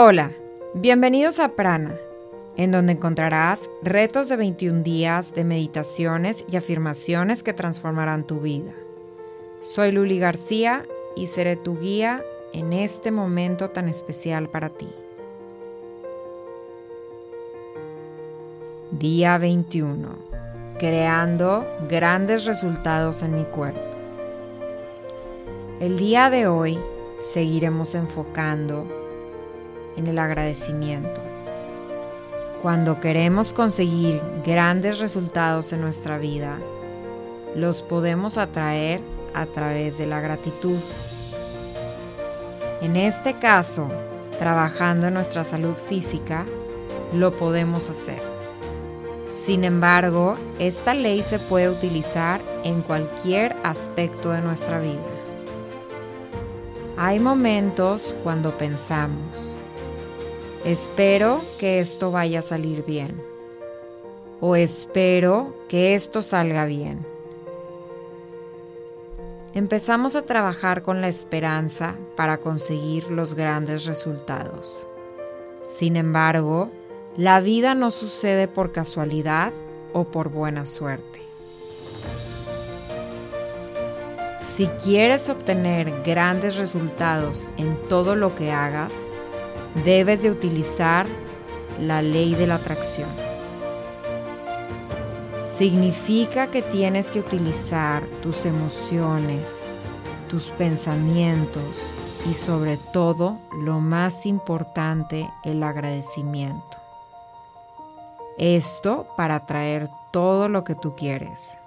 Hola, bienvenidos a Prana, en donde encontrarás retos de 21 días de meditaciones y afirmaciones que transformarán tu vida. Soy Luli García y seré tu guía en este momento tan especial para ti. Día 21. Creando grandes resultados en mi cuerpo. El día de hoy seguiremos enfocando en el agradecimiento. Cuando queremos conseguir grandes resultados en nuestra vida, los podemos atraer a través de la gratitud. En este caso, trabajando en nuestra salud física, lo podemos hacer. Sin embargo, esta ley se puede utilizar en cualquier aspecto de nuestra vida. Hay momentos cuando pensamos, espero que esto vaya a salir bien. O espero que esto salga bien. Empezamos a trabajar con la esperanza para conseguir los grandes resultados. Sin embargo, la vida no sucede por casualidad o por buena suerte. Si quieres obtener grandes resultados en todo lo que hagas, debes de utilizar la ley de la atracción. Significa que tienes que utilizar tus emociones, tus pensamientos y sobre todo, lo más importante, el agradecimiento. Esto para atraer todo lo que tú quieres.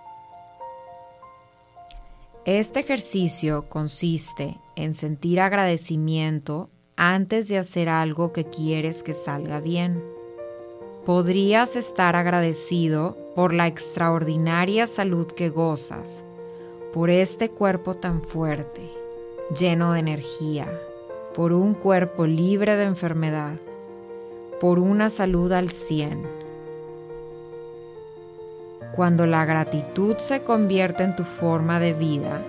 Este ejercicio consiste en sentir agradecimiento antes de hacer algo que quieres que salga bien. Podrías estar agradecido por la extraordinaria salud que gozas, por este cuerpo tan fuerte, lleno de energía, por un cuerpo libre de enfermedad, por una salud al 100. Cuando la gratitud se convierte en tu forma de vida,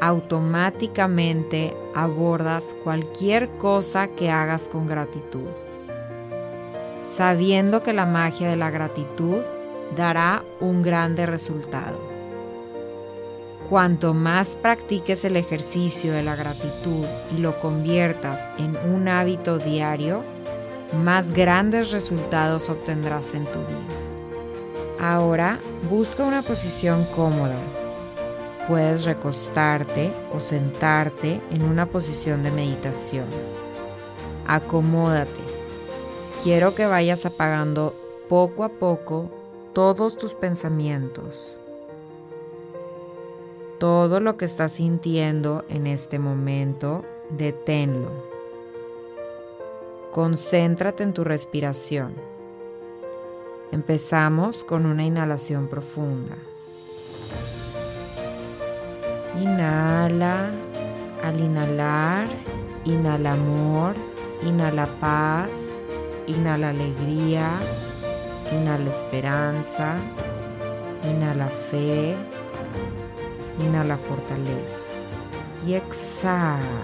automáticamente abordas cualquier cosa que hagas con gratitud, sabiendo que la magia de la gratitud dará un grande resultado. Cuanto más practiques el ejercicio de la gratitud y lo conviertas en un hábito diario, más grandes resultados obtendrás en tu vida. Ahora busca una posición cómoda puedes recostarte o sentarte en una posición de meditación. Acomódate. Quiero que vayas apagando poco a poco todos tus pensamientos. Todo lo que estás sintiendo en este momento, deténlo. Concéntrate en tu respiración. Empezamos con una inhalación profunda. Inhala, al inhalar, inhala amor, inhala paz, inhala alegría, inhala esperanza, inhala fe, inhala fortaleza y exhala.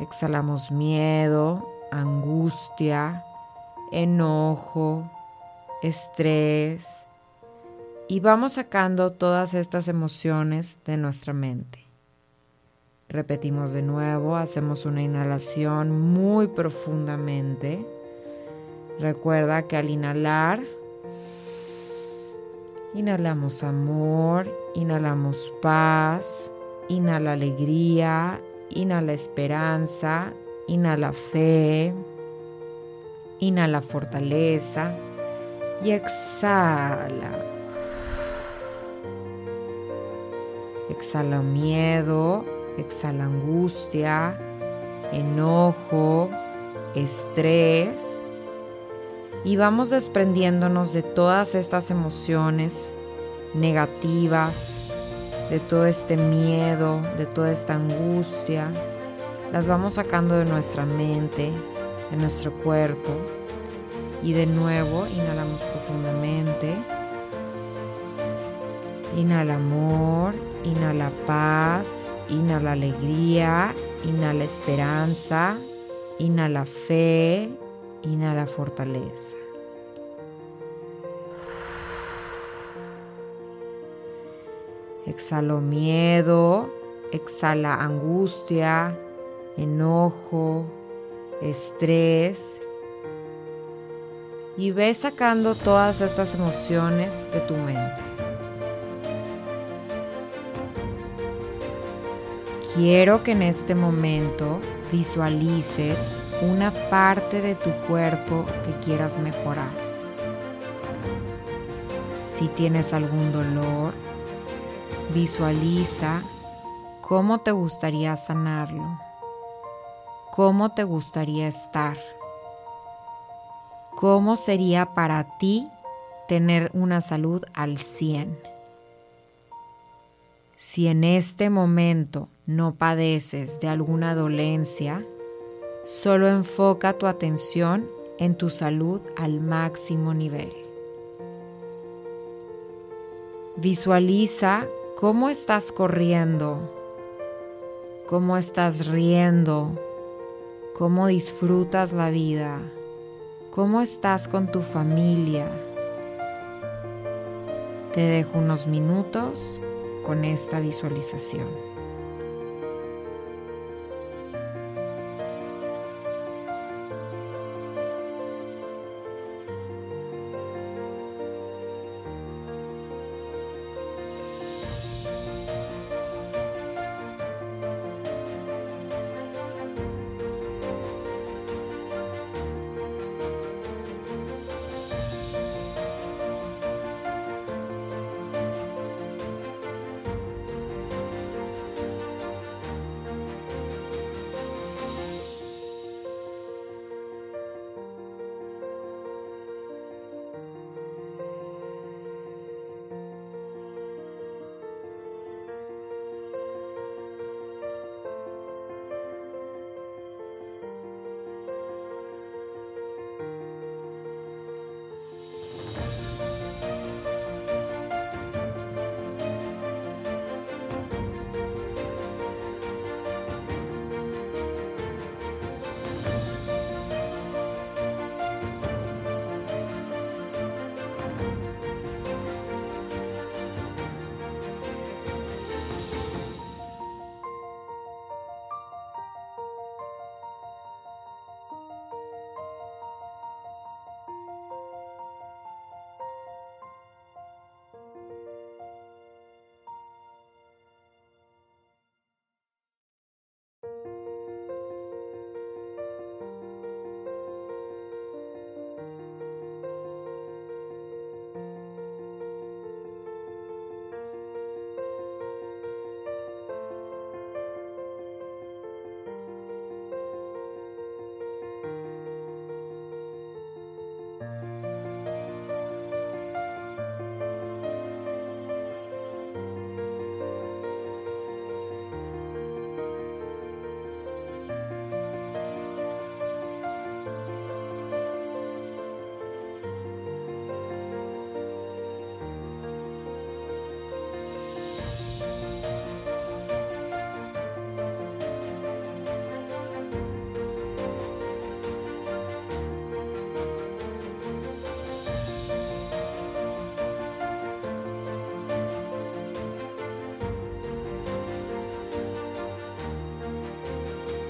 Exhalamos miedo, angustia, enojo, estrés, y vamos sacando todas estas emociones de nuestra mente. Repetimos de nuevo, hacemos una inhalación muy profundamente. Recuerda que al inhalar, inhalamos amor, inhalamos paz, inhala alegría, inhala esperanza, inhala fe, inhala fortaleza y exhala Exhala miedo, exhala angustia, enojo, estrés. Y vamos desprendiéndonos de todas estas emociones negativas, de todo este miedo, de toda esta angustia. Las vamos sacando de nuestra mente, de nuestro cuerpo. Y de nuevo inhalamos profundamente. Inhala amor, inhala paz, Inhala alegría, inhala esperanza, inhala fe, inhala fortaleza. Exhalo miedo, exhala angustia, enojo, estrés. Y ve sacando todas estas emociones de tu mente. Quiero que en este momento visualices una parte de tu cuerpo que quieras mejorar. Si tienes algún dolor, visualiza cómo te gustaría sanarlo, cómo te gustaría estar, cómo sería para ti tener una salud al 100. Si en este momento no padeces de alguna dolencia, solo enfoca tu atención en tu salud al máximo nivel. Visualiza cómo estás corriendo, cómo estás riendo, cómo disfrutas la vida, cómo estás con tu familia. Te dejo unos minutos con esta visualización.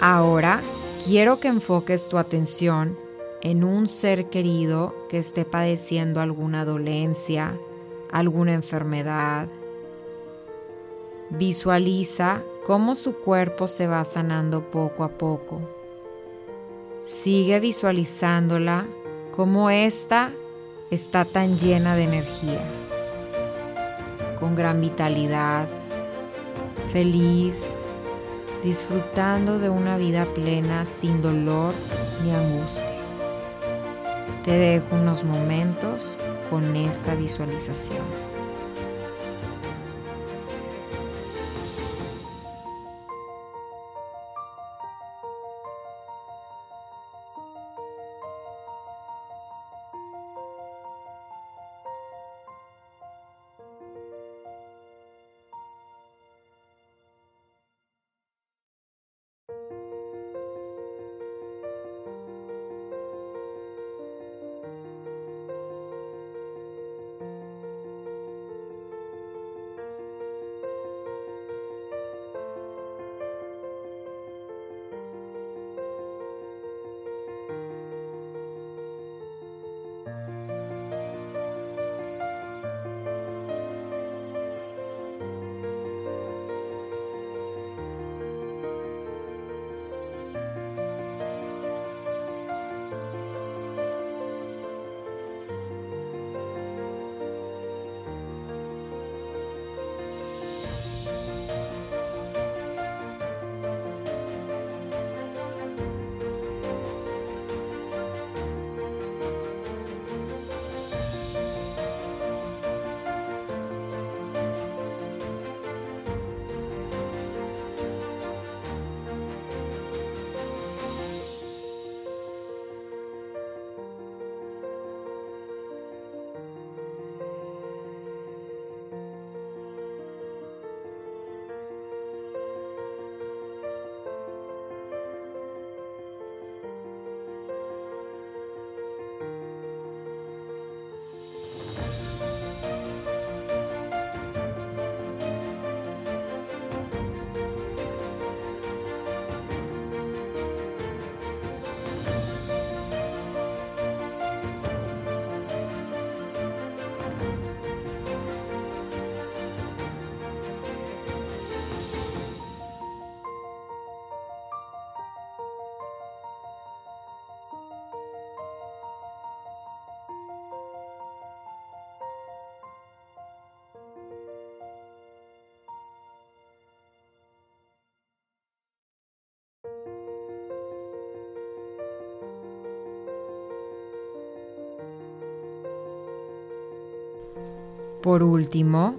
Ahora quiero que enfoques tu atención en un ser querido que esté padeciendo alguna dolencia, alguna enfermedad. Visualiza cómo su cuerpo se va sanando poco a poco. Sigue visualizándola como ésta está tan llena de energía, con gran vitalidad, feliz, disfrutando de una vida plena sin dolor ni angustia. Te dejo unos momentos con esta visualización. Por último,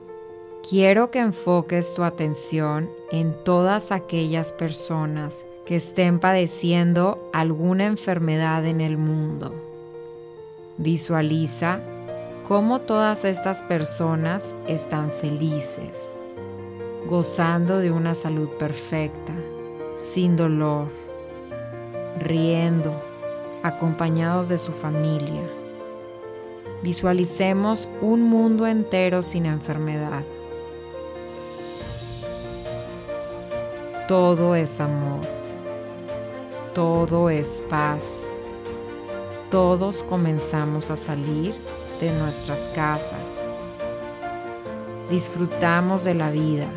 quiero que enfoques tu atención en todas aquellas personas que estén padeciendo alguna enfermedad en el mundo. Visualiza cómo todas estas personas están felices, gozando de una salud perfecta, sin dolor, riendo, acompañados de su familia. Visualicemos un mundo entero sin enfermedad. Todo es amor. Todo es paz. Todos comenzamos a salir de nuestras casas. Disfrutamos de la vida.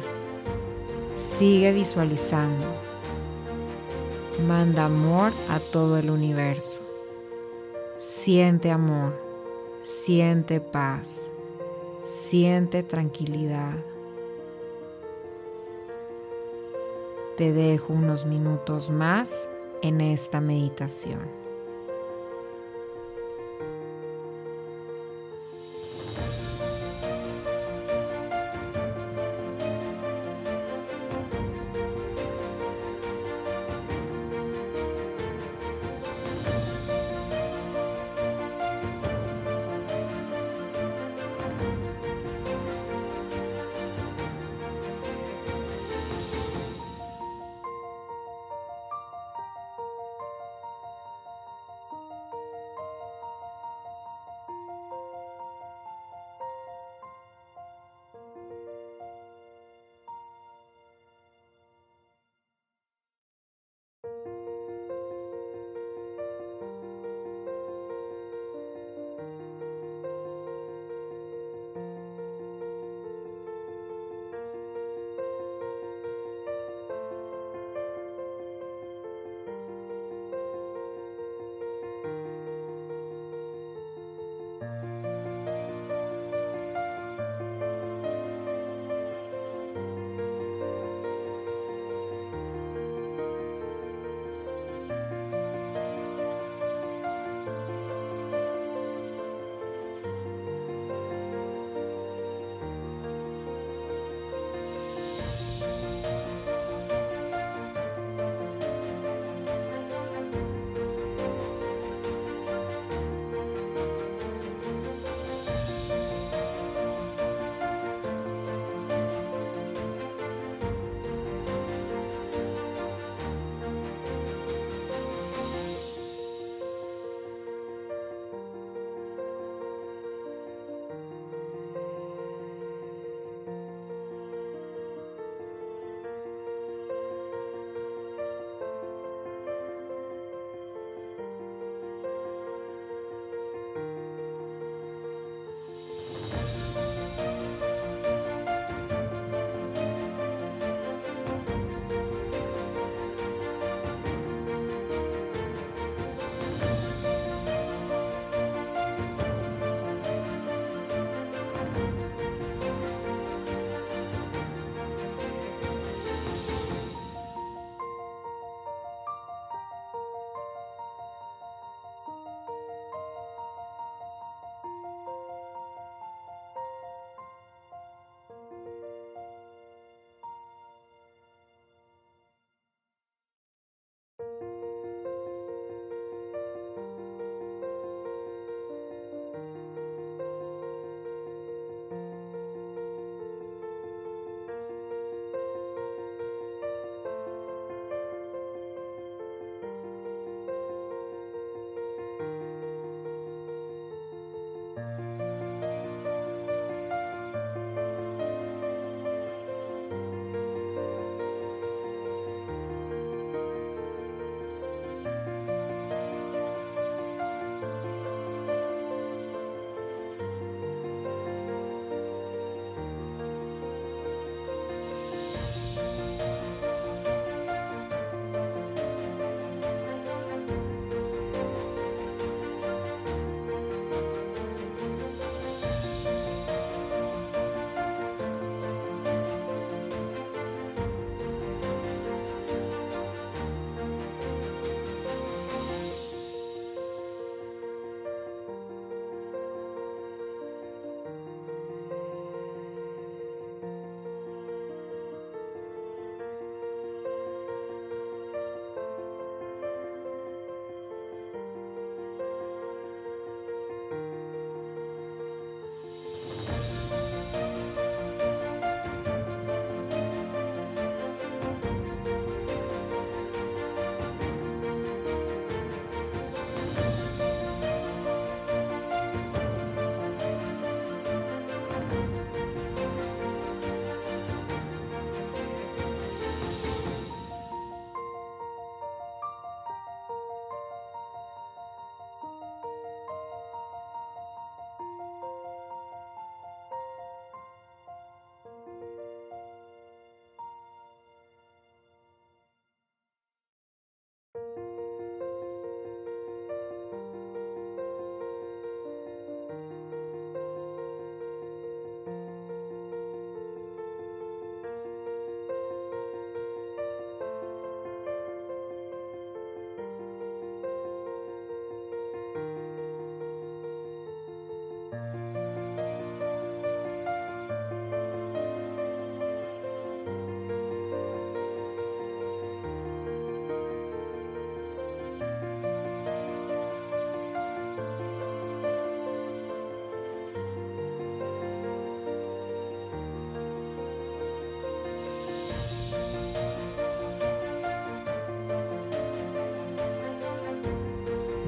Sigue visualizando. Manda amor a todo el universo. Siente amor. Siente paz. Siente tranquilidad. Te dejo unos minutos más en esta meditación.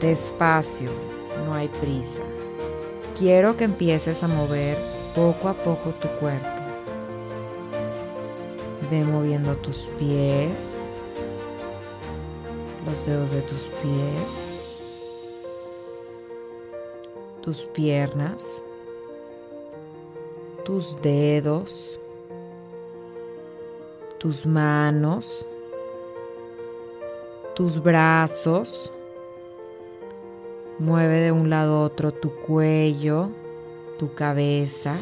Despacio, no hay prisa. Quiero que empieces a mover poco a poco tu cuerpo. Ve moviendo tus pies, los dedos de tus pies, tus piernas, tus dedos, tus manos, tus brazos. Mueve de un lado a otro tu cuello, tu cabeza.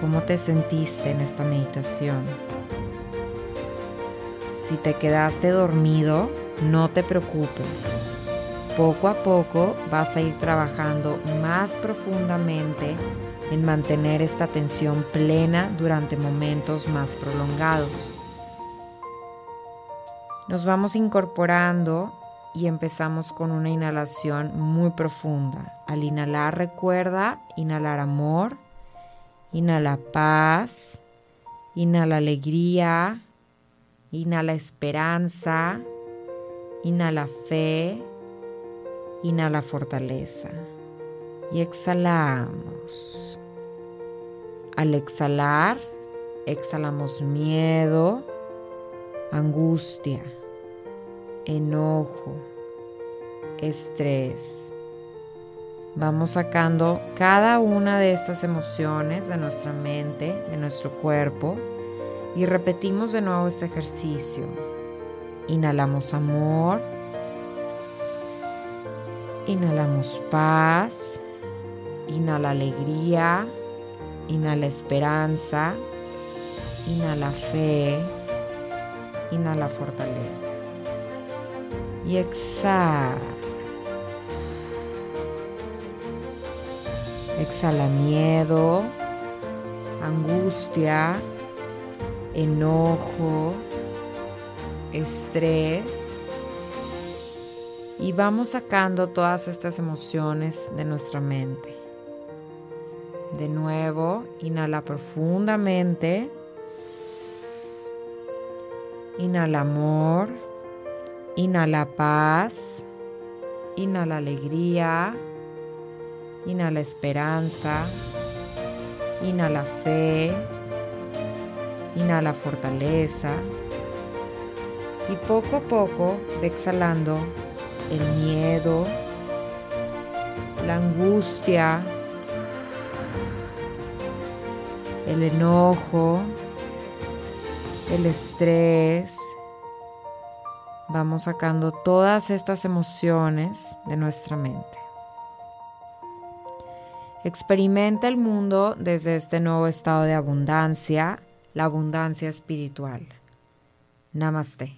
¿Cómo te sentiste en esta meditación? Si te quedaste dormido, no te preocupes. Poco a poco vas a ir trabajando más profundamente en mantener esta atención plena durante momentos más prolongados. Nos vamos incorporando y empezamos con una inhalación muy profunda. Al inhalar recuerda inhalar amor, inhala paz, inhala alegría, inhala esperanza, inhala fe, inhala fortaleza y exhalamos. Al exhalar, exhalamos miedo, angustia, enojo, estrés. Vamos sacando cada una de estas emociones de nuestra mente, de nuestro cuerpo y repetimos de nuevo este ejercicio. Inhalamos amor, inhalamos paz, inhala alegría, Inhala esperanza, inhala fe, inhala fortaleza. Y exhala. Exhala miedo, angustia, enojo, estrés. Y vamos sacando todas estas emociones de nuestra mente. De nuevo, inhala profundamente. Inhala amor. Inhala paz. Inhala alegría. Inhala esperanza. Inhala fe. Inhala fortaleza. Y poco a poco ve exhalando el miedo, la angustia, el enojo, el estrés. Vamos sacando todas estas emociones de nuestra mente. Experimenta el mundo desde este nuevo estado de abundancia, la abundancia espiritual. Namaste.